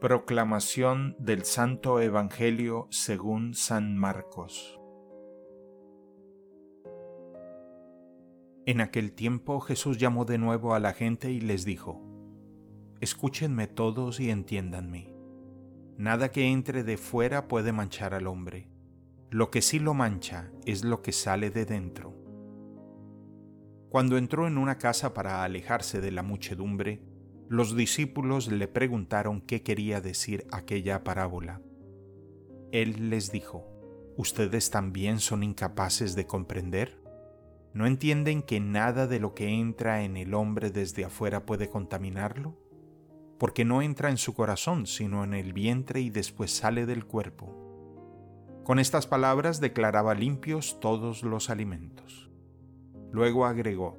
Proclamación del Santo Evangelio según San Marcos En aquel tiempo Jesús llamó de nuevo a la gente y les dijo, Escúchenme todos y entiéndanme. Nada que entre de fuera puede manchar al hombre. Lo que sí lo mancha es lo que sale de dentro. Cuando entró en una casa para alejarse de la muchedumbre, los discípulos le preguntaron qué quería decir aquella parábola. Él les dijo, ¿Ustedes también son incapaces de comprender? ¿No entienden que nada de lo que entra en el hombre desde afuera puede contaminarlo? Porque no entra en su corazón, sino en el vientre y después sale del cuerpo. Con estas palabras declaraba limpios todos los alimentos. Luego agregó,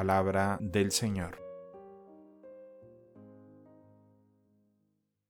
Palabra del Señor.